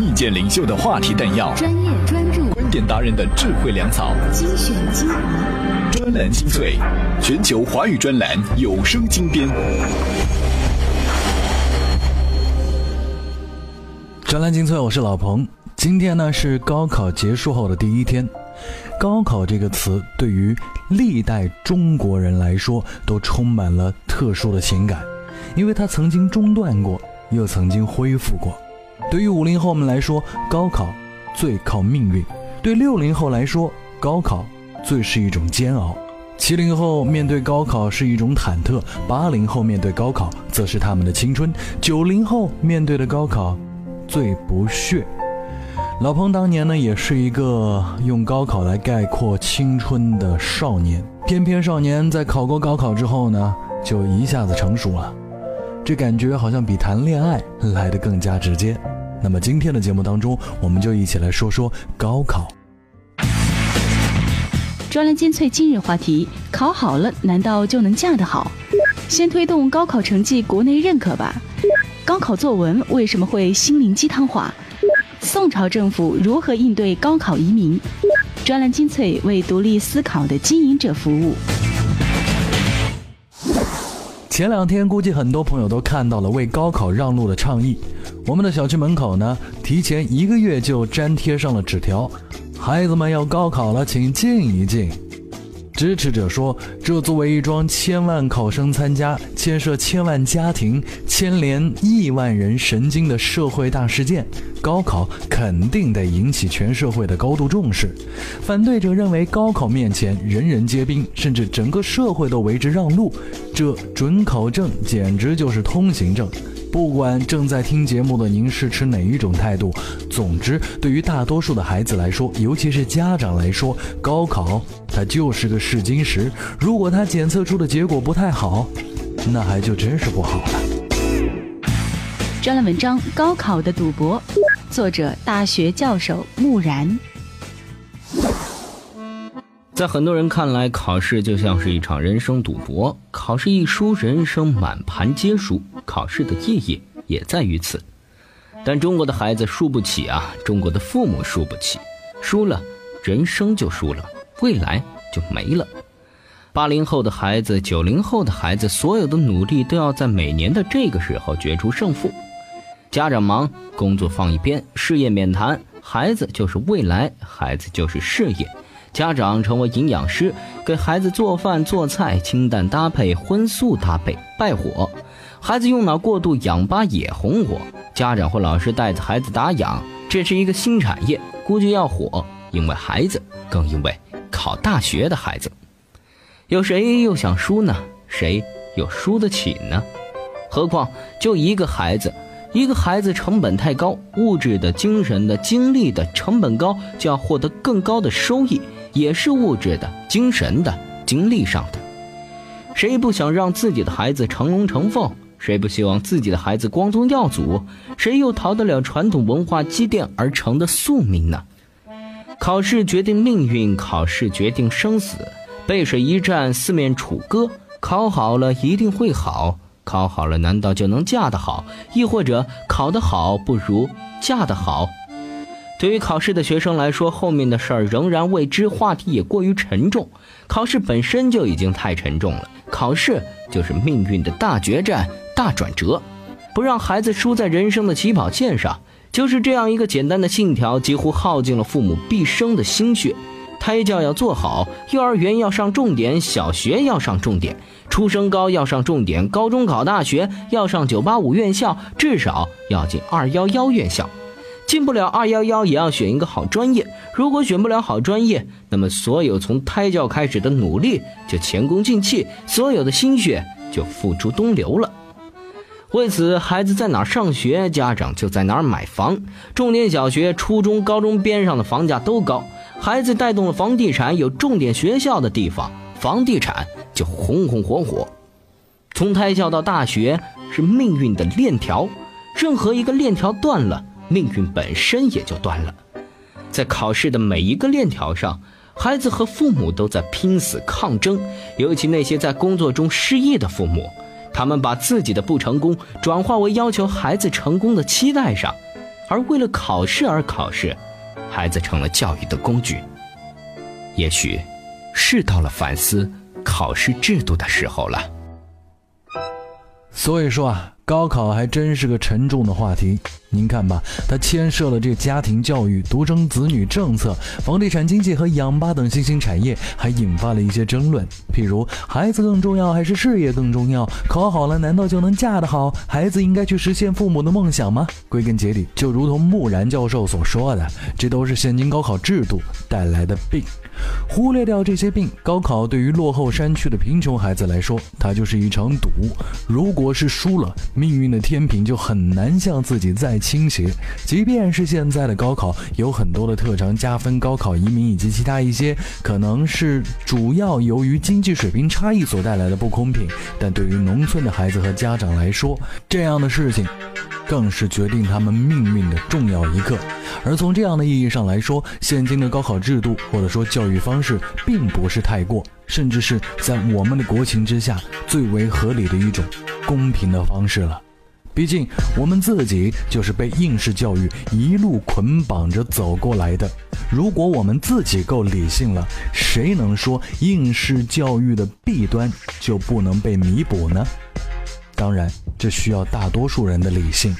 意见领袖的话题弹药，专业专注，观点达人的智慧粮草，精选精华，专栏精粹，全球华语专栏有声精编。专栏精粹，我是老彭。今天呢是高考结束后的第一天。高考这个词对于历代中国人来说都充满了特殊的情感，因为它曾经中断过，又曾经恢复过。对于五零后们来说，高考最靠命运；对六零后来说，高考最是一种煎熬；七零后面对高考是一种忐忑；八零后面对高考则是他们的青春；九零后面对的高考最不屑。老彭当年呢，也是一个用高考来概括青春的少年。偏偏少年在考过高考之后呢，就一下子成熟了，这感觉好像比谈恋爱来得更加直接。那么今天的节目当中，我们就一起来说说高考。专栏精粹今日话题：考好了，难道就能嫁得好？先推动高考成绩国内认可吧。高考作文为什么会心灵鸡汤化？宋朝政府如何应对高考移民？专栏精粹为独立思考的经营者服务。前两天，估计很多朋友都看到了为高考让路的倡议。我们的小区门口呢，提前一个月就粘贴上了纸条：“孩子们要高考了，请静一静。”支持者说：“这作为一桩千万考生参加、牵涉千万家庭、牵连亿万人神经的社会大事件，高考肯定得引起全社会的高度重视。”反对者认为，高考面前人人皆兵，甚至整个社会都为之让路，这准考证简直就是通行证。不管正在听节目的您是持哪一种态度，总之，对于大多数的孩子来说，尤其是家长来说，高考它就是个试金石。如果他检测出的结果不太好，那还就真是不好了。专栏文章《高考的赌博》，作者大学教授木然。在很多人看来，考试就像是一场人生赌博，考试一输，人生满盘皆输。考试的意义也在于此。但中国的孩子输不起啊，中国的父母输不起，输了，人生就输了，未来就没了。八零后的孩子，九零后的孩子，所有的努力都要在每年的这个时候决出胜负。家长忙，工作放一边，事业免谈，孩子就是未来，孩子就是事业。家长成为营养师，给孩子做饭做菜，清淡搭配，荤素搭配，败火。孩子用脑过度，氧吧也红火。家长或老师带着孩子打氧，这是一个新产业，估计要火。因为孩子，更因为考大学的孩子，有谁又想输呢？谁又输得起呢？何况就一个孩子。一个孩子成本太高，物质的、精神的、精力的成本高，就要获得更高的收益，也是物质的、精神的、精力上的。谁不想让自己的孩子成龙成凤？谁不希望自己的孩子光宗耀祖？谁又逃得了传统文化积淀而成的宿命呢？考试决定命运，考试决定生死。背水一战，四面楚歌，考好了一定会好。考好了，难道就能嫁得好？亦或者考得好不如嫁得好？对于考试的学生来说，后面的事儿仍然未知，话题也过于沉重。考试本身就已经太沉重了，考试就是命运的大决战、大转折，不让孩子输在人生的起跑线上，就是这样一个简单的信条，几乎耗尽了父母毕生的心血。胎教要做好，幼儿园要上重点，小学要上重点，初升高要上重点，高中考大学要上九八五院校，至少要进二幺幺院校。进不了二幺幺，也要选一个好专业。如果选不了好专业，那么所有从胎教开始的努力就前功尽弃，所有的心血就付诸东流了。为此，孩子在哪上学，家长就在哪买房。重点小学、初中、高中边上的房价都高。孩子带动了房地产，有重点学校的地方，房地产就红红火火。从胎教到大学是命运的链条，任何一个链条断了，命运本身也就断了。在考试的每一个链条上，孩子和父母都在拼死抗争，尤其那些在工作中失意的父母，他们把自己的不成功转化为要求孩子成功的期待上。而为了考试而考试，孩子成了教育的工具。也许，是到了反思考试制度的时候了。所以说啊。高考还真是个沉重的话题，您看吧，它牵涉了这家庭教育、独生子女政策、房地产经济和氧吧等新兴产业，还引发了一些争论。譬如，孩子更重要还是事业更重要？考好了难道就能嫁得好？孩子应该去实现父母的梦想吗？归根结底，就如同木然教授所说的，这都是现今高考制度带来的病。忽略掉这些病，高考对于落后山区的贫穷孩子来说，它就是一场赌。如果是输了，命运的天平就很难向自己再倾斜。即便是现在的高考有很多的特长加分、高考移民以及其他一些，可能是主要由于经济水平差异所带来的不公平，但对于农村的孩子和家长来说，这样的事情。更是决定他们命运的重要一刻，而从这样的意义上来说，现今的高考制度或者说教育方式，并不是太过，甚至是在我们的国情之下最为合理的一种公平的方式了。毕竟我们自己就是被应试教育一路捆绑着走过来的，如果我们自己够理性了，谁能说应试教育的弊端就不能被弥补呢？当然，这需要大多数人的理性。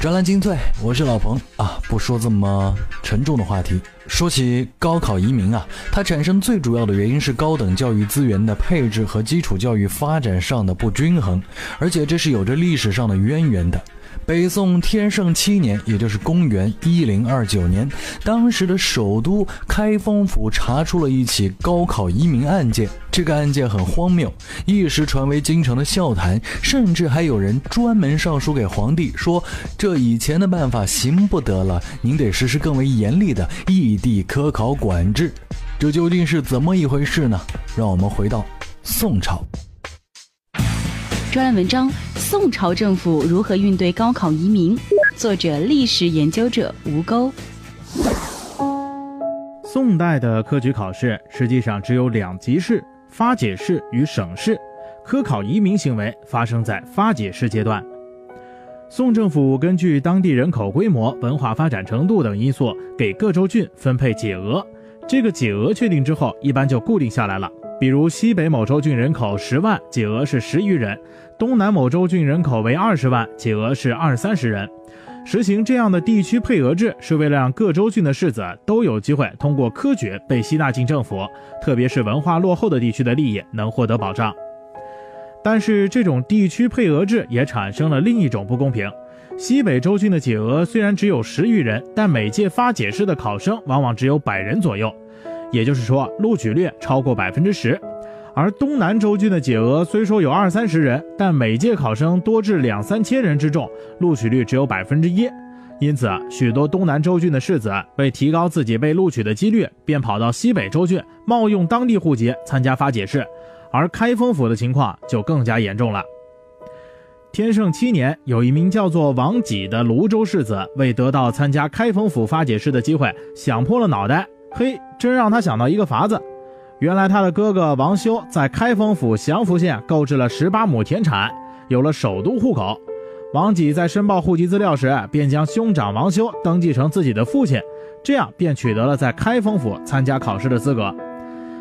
专栏精粹，我是老彭啊。不说这么沉重的话题，说起高考移民啊，它产生最主要的原因是高等教育资源的配置和基础教育发展上的不均衡，而且这是有着历史上的渊源的。北宋天圣七年，也就是公元一零二九年，当时的首都开封府查出了一起高考移民案件。这个案件很荒谬，一时传为京城的笑谈，甚至还有人专门上书给皇帝说：“这以前的办法行不得了，您得实施更为严厉的异地科考管制。”这究竟是怎么一回事呢？让我们回到宋朝。专栏文章：宋朝政府如何应对高考移民？作者：历史研究者吴钩。宋代的科举考试实际上只有两级试：发解试与省试。科考移民行为发生在发解试阶段。宋政府根据当地人口规模、文化发展程度等因素，给各州郡分配解额。这个解额确定之后，一般就固定下来了。比如西北某州郡人口十万，解额是十余人；东南某州郡人口为二十万，解额是二三十人。实行这样的地区配额制，是为了让各州郡的士子都有机会通过科举被吸纳进政府，特别是文化落后的地区的利益能获得保障。但是，这种地区配额制也产生了另一种不公平：西北州郡的解额虽然只有十余人，但每届发解试的考生往往只有百人左右。也就是说，录取率超过百分之十，而东南州郡的解额虽说有二三十人，但每届考生多至两三千人之众，录取率只有百分之一。因此，许多东南州郡的士子为提高自己被录取的几率，便跑到西北州郡冒用当地户籍参加发解试。而开封府的情况就更加严重了。天圣七年，有一名叫做王己的泸州士子，为得到参加开封府发解试的机会，想破了脑袋。嘿，真让他想到一个法子。原来他的哥哥王修在开封府祥符县购置了十八亩田产，有了首都户口。王己在申报户籍资料时，便将兄长王修登记成自己的父亲，这样便取得了在开封府参加考试的资格。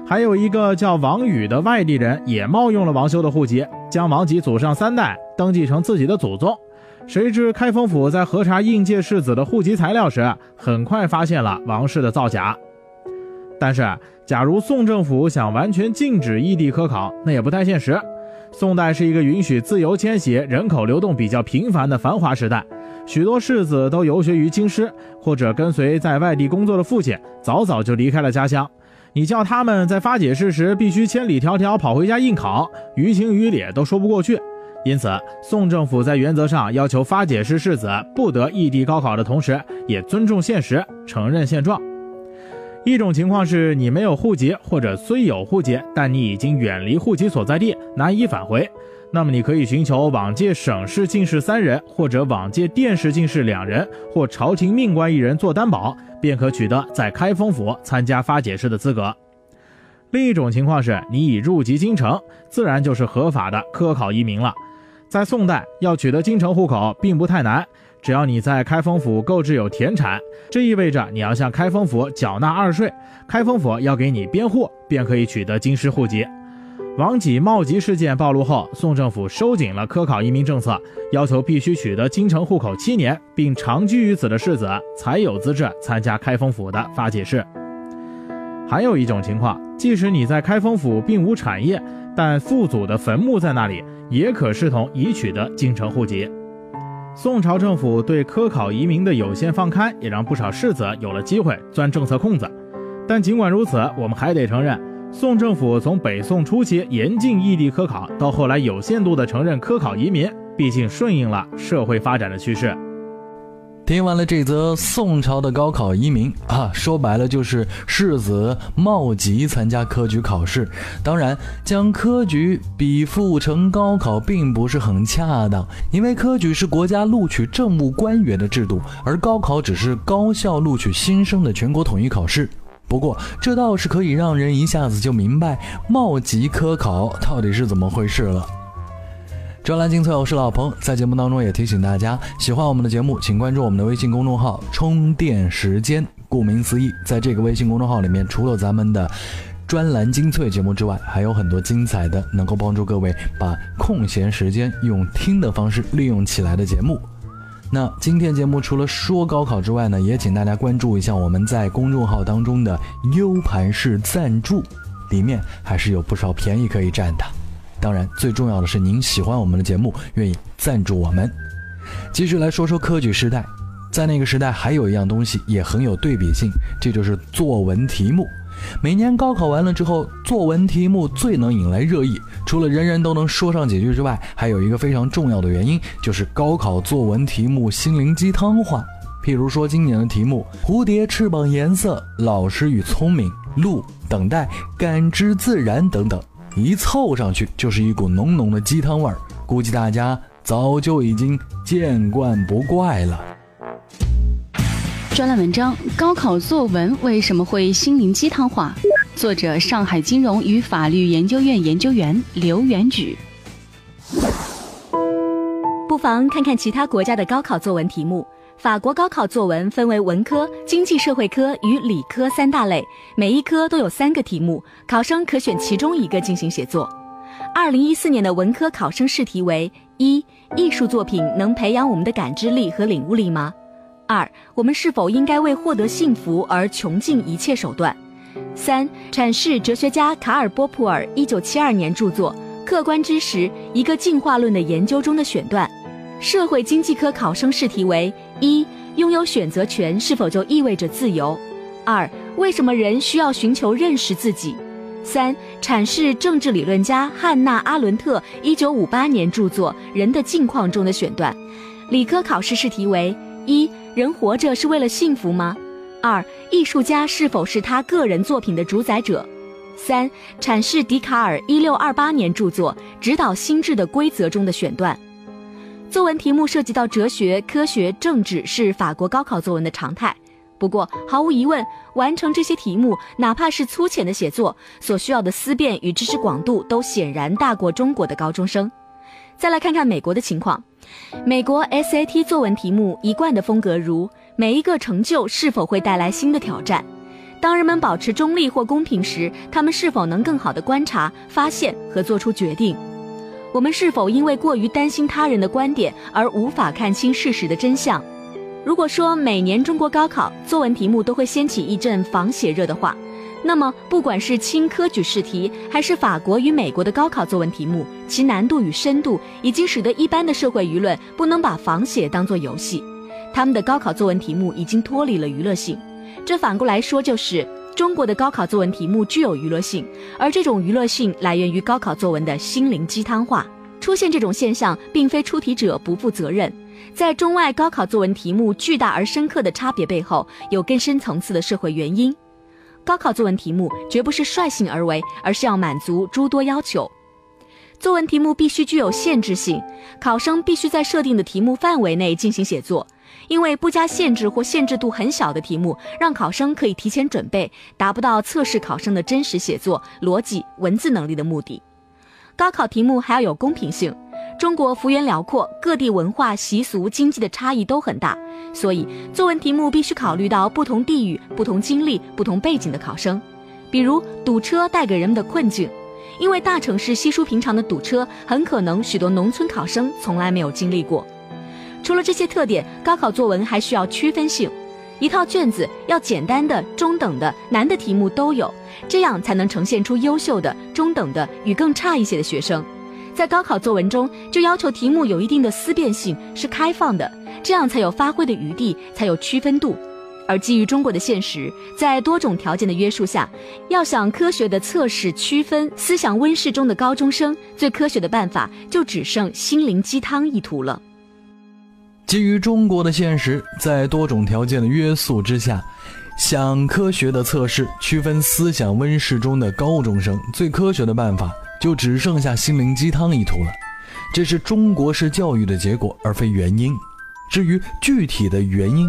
还有一个叫王宇的外地人，也冒用了王修的户籍，将王己祖上三代登记成自己的祖宗。谁知开封府在核查应届士子的户籍材料时，很快发现了王氏的造假。但是，假如宋政府想完全禁止异地科考，那也不太现实。宋代是一个允许自由迁徙、人口流动比较频繁的繁华时代，许多士子都游学于京师，或者跟随在外地工作的父亲，早早就离开了家乡。你叫他们在发解试时必须千里迢迢跑回家应考，于情于理都说不过去。因此，宋政府在原则上要求发解试士子不得异地高考的同时，也尊重现实，承认现状。一种情况是你没有户籍，或者虽有户籍，但你已经远离户籍所在地，难以返回。那么你可以寻求往届省试进士三人，或者往届殿试进士两人，或朝廷命官一人做担保，便可取得在开封府参加发解试的资格。另一种情况是你已入籍京城，自然就是合法的科考移民了。在宋代，要取得京城户口并不太难。只要你在开封府购置有田产，这意味着你要向开封府缴纳二税，开封府要给你编户，便可以取得京师户籍。王己冒籍事件暴露后，宋政府收紧了科考移民政策，要求必须取得京城户口七年并长居于此的世子才有资质参加开封府的发解试。还有一种情况，即使你在开封府并无产业，但父祖的坟墓在那里，也可视同已取得京城户籍。宋朝政府对科考移民的有限放开，也让不少世子有了机会钻政策空子。但尽管如此，我们还得承认。宋政府从北宋初期严禁异地科考，到后来有限度的承认科考移民，毕竟顺应了社会发展的趋势。听完了这则宋朝的高考移民啊，说白了就是世子冒籍参加科举考试。当然，将科举比附成高考并不是很恰当，因为科举是国家录取政务官员的制度，而高考只是高校录取新生的全国统一考试。不过，这倒是可以让人一下子就明白冒籍科考到底是怎么回事了。专栏精粹，我是老彭，在节目当中也提醒大家，喜欢我们的节目，请关注我们的微信公众号“充电时间”。顾名思义，在这个微信公众号里面，除了咱们的专栏精粹节目之外，还有很多精彩的，能够帮助各位把空闲时间用听的方式利用起来的节目。那今天节目除了说高考之外呢，也请大家关注一下我们在公众号当中的 U 盘式赞助，里面还是有不少便宜可以占的。当然，最重要的是您喜欢我们的节目，愿意赞助我们。继续来说说科举时代，在那个时代还有一样东西也很有对比性，这就是作文题目。每年高考完了之后，作文题目最能引来热议。除了人人都能说上几句之外，还有一个非常重要的原因，就是高考作文题目心灵鸡汤化。譬如说今年的题目“蝴蝶翅膀颜色”“老实与聪明”“路”“等待”“感知自然”等等，一凑上去就是一股浓浓的鸡汤味儿。估计大家早就已经见惯不怪了。专栏文章：高考作文为什么会心灵鸡汤化？作者：上海金融与法律研究院研究员刘元举。不妨看看其他国家的高考作文题目。法国高考作文分为文科、经济社会科与理科三大类，每一科都有三个题目，考生可选其中一个进行写作。二零一四年的文科考生试题为：一、艺术作品能培养我们的感知力和领悟力吗？二，我们是否应该为获得幸福而穷尽一切手段？三，阐释哲学家卡尔波普尔一九七二年著作《客观知识：一个进化论的研究》中的选段。社会经济科考生试题为：一，拥有选择权是否就意味着自由？二，为什么人需要寻求认识自己？三，阐释政治理论家汉娜阿伦特一九五八年著作《人的境况》中的选段。理科考试试题为：一。人活着是为了幸福吗？二、艺术家是否是他个人作品的主宰者？三、阐释笛卡尔一六二八年著作《指导心智的规则》中的选段。作文题目涉及到哲学、科学、政治，是法国高考作文的常态。不过，毫无疑问，完成这些题目，哪怕是粗浅的写作，所需要的思辨与知识广度都显然大过中国的高中生。再来看看美国的情况。美国 SAT 作文题目一贯的风格如：每一个成就是否会带来新的挑战？当人们保持中立或公平时，他们是否能更好地观察、发现和做出决定？我们是否因为过于担心他人的观点而无法看清事实的真相？如果说每年中国高考作文题目都会掀起一阵仿写热的话，那么，不管是轻科举试题，还是法国与美国的高考作文题目，其难度与深度已经使得一般的社会舆论不能把仿写当作游戏。他们的高考作文题目已经脱离了娱乐性。这反过来说，就是中国的高考作文题目具有娱乐性，而这种娱乐性来源于高考作文的心灵鸡汤化。出现这种现象，并非出题者不负责任，在中外高考作文题目巨大而深刻的差别背后，有更深层次的社会原因。高考作文题目绝不是率性而为，而是要满足诸多要求。作文题目必须具有限制性，考生必须在设定的题目范围内进行写作。因为不加限制或限制度很小的题目，让考生可以提前准备，达不到测试考生的真实写作、逻辑、文字能力的目的。高考题目还要有公平性。中国幅员辽阔，各地文化习俗、经济的差异都很大，所以作文题目必须考虑到不同地域、不同经历、不同背景的考生。比如堵车带给人们的困境，因为大城市稀疏平常的堵车，很可能许多农村考生从来没有经历过。除了这些特点，高考作文还需要区分性，一套卷子要简单的、中等的、难的题目都有，这样才能呈现出优秀的、中等的与更差一些的学生。在高考作文中，就要求题目有一定的思辨性，是开放的，这样才有发挥的余地，才有区分度。而基于中国的现实，在多种条件的约束下，要想科学的测试区分思想温室中的高中生，最科学的办法就只剩心灵鸡汤一途了。基于中国的现实，在多种条件的约束之下，想科学的测试区分思想温室中的高中生，最科学的办法就只剩下心灵鸡汤一途了。这是中国式教育的结果，而非原因。至于具体的原因，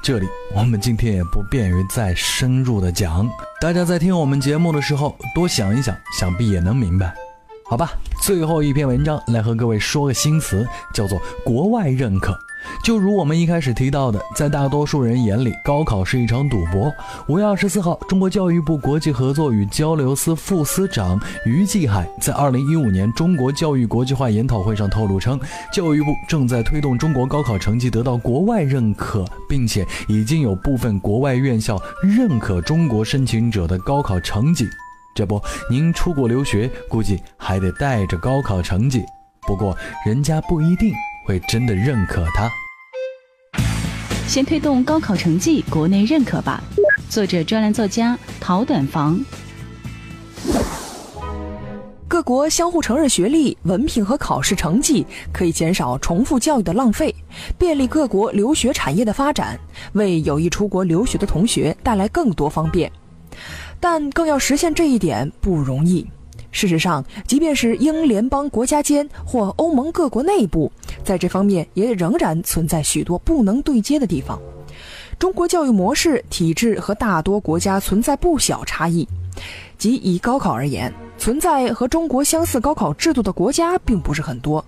这里我们今天也不便于再深入的讲。大家在听我们节目的时候多想一想，想必也能明白。好吧，最后一篇文章来和各位说个新词，叫做“国外认可”。就如我们一开始提到的，在大多数人眼里，高考是一场赌博。五月二十四号，中国教育部国际合作与交流司副司长于继海在二零一五年中国教育国际化研讨会上透露称，教育部正在推动中国高考成绩得到国外认可，并且已经有部分国外院校认可中国申请者的高考成绩。这不，您出国留学估计还得带着高考成绩，不过人家不一定会真的认可它。先推动高考成绩国内认可吧。作者：专栏作家陶短房。各国相互承认学历、文凭和考试成绩，可以减少重复教育的浪费，便利各国留学产业的发展，为有意出国留学的同学带来更多方便。但更要实现这一点不容易。事实上，即便是英联邦国家间或欧盟各国内部，在这方面也仍然存在许多不能对接的地方。中国教育模式体制和大多国家存在不小差异。即以高考而言，存在和中国相似高考制度的国家并不是很多。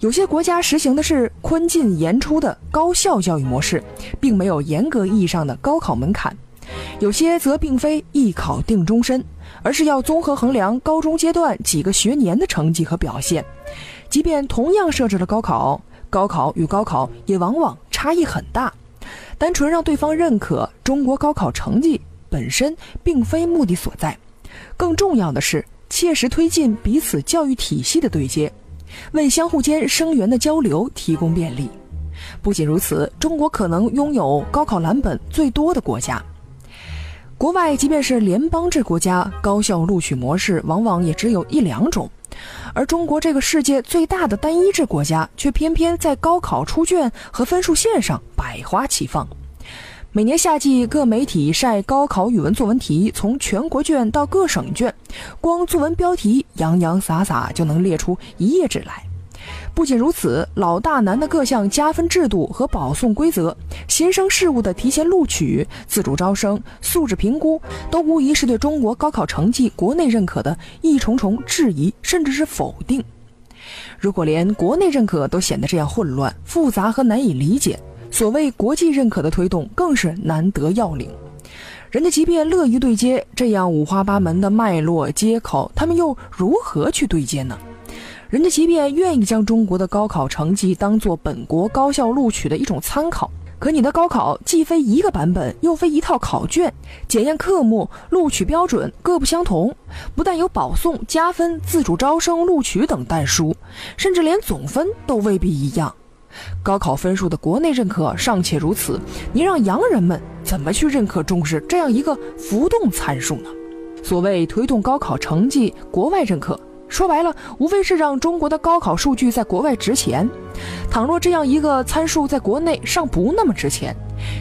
有些国家实行的是宽进严出的高校教育模式，并没有严格意义上的高考门槛；有些则并非一考定终身。而是要综合衡量高中阶段几个学年的成绩和表现，即便同样设置了高考，高考与高考也往往差异很大。单纯让对方认可中国高考成绩本身并非目的所在，更重要的是切实推进彼此教育体系的对接，为相互间生源的交流提供便利。不仅如此，中国可能拥有高考蓝本最多的国家。国外即便是联邦制国家，高校录取模式往往也只有一两种，而中国这个世界最大的单一制国家，却偏偏在高考出卷和分数线上百花齐放。每年夏季，各媒体晒高考语文作文题，从全国卷到各省卷，光作文标题洋洋洒洒就能列出一页纸来。不仅如此，老大难的各项加分制度和保送规则，新生事务的提前录取、自主招生、素质评估，都无疑是对中国高考成绩国内认可的一重重质疑，甚至是否定。如果连国内认可都显得这样混乱、复杂和难以理解，所谓国际认可的推动更是难得要领。人家即便乐于对接，这样五花八门的脉络接口，他们又如何去对接呢？人家即便愿意将中国的高考成绩当做本国高校录取的一种参考，可你的高考既非一个版本，又非一套考卷，检验科目、录取标准各不相同，不但有保送、加分、自主招生、录取等但书，甚至连总分都未必一样。高考分数的国内认可尚且如此，你让洋人们怎么去认可重视这样一个浮动参数呢？所谓推动高考成绩国外认可。说白了，无非是让中国的高考数据在国外值钱。倘若这样一个参数在国内尚不那么值钱，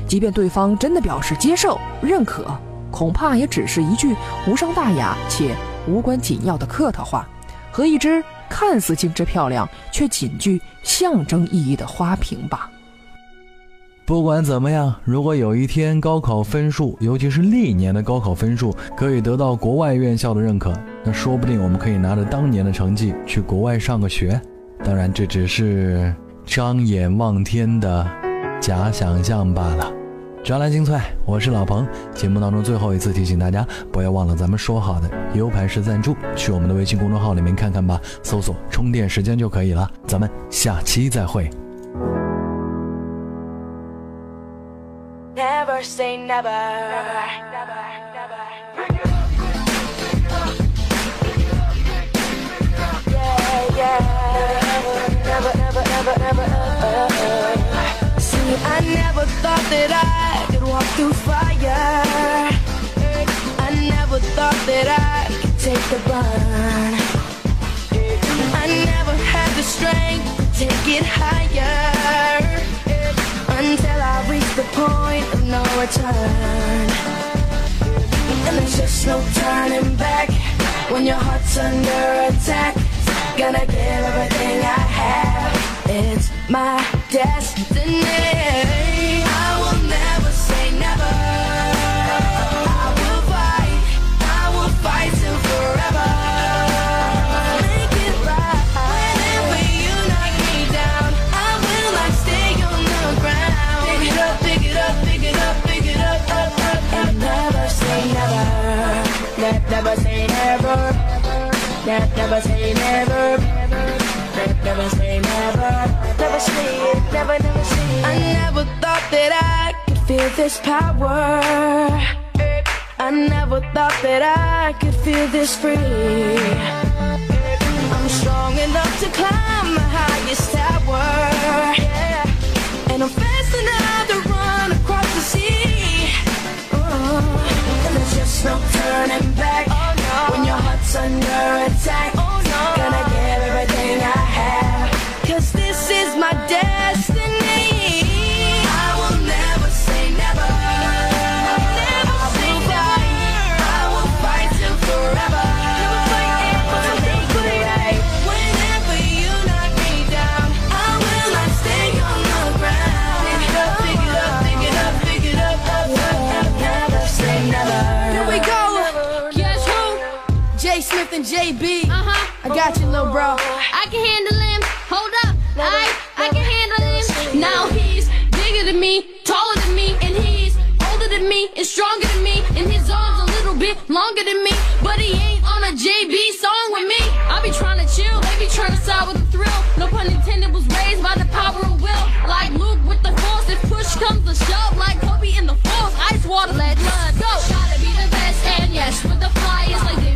即便对方真的表示接受认可，恐怕也只是一句无伤大雅且无关紧要的客套话，和一只看似精致漂亮却仅具象征意义的花瓶吧。不管怎么样，如果有一天高考分数，尤其是历年的高考分数，可以得到国外院校的认可，那说不定我们可以拿着当年的成绩去国外上个学。当然，这只是张眼望天的假想象罢了。专栏精粹，我是老彭。节目当中最后一次提醒大家，不要忘了咱们说好的 U 盘式赞助，去我们的微信公众号里面看看吧，搜索“充电时间”就可以了。咱们下期再会。Never say never. never, never. Never, when your heart's under attack. Gonna give everything I have. It's my destiny. That I could feel this power. I never thought that I could feel this free. I'm strong enough to climb the highest tower. And I'm fast enough got you, little bro. I can handle him. Hold up. I I can handle him. Now he's bigger than me, taller than me, and he's older than me and stronger than me. And his arms a little bit longer than me, but he ain't on a JB song with me. I be trying to chill, they be trying to side with a thrill. No pun intended, was raised by the power of will. Like Luke with the force, if push comes to shove, like Kobe in the force, ice water, let blood go. Try to be the best, and yes, with the fires, like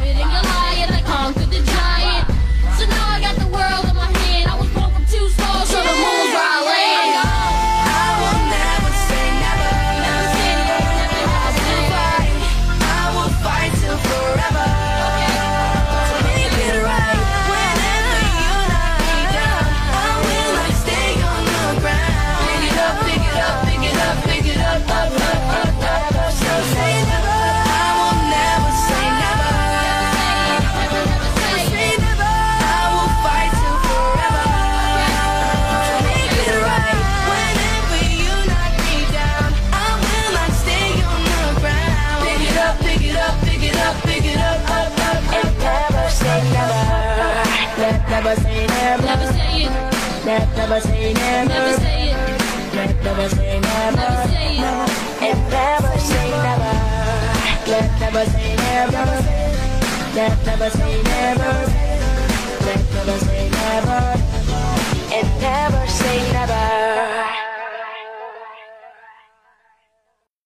Never say never. never say it, Never say never. never say it. And never say never. Never say never. Never say never. Never say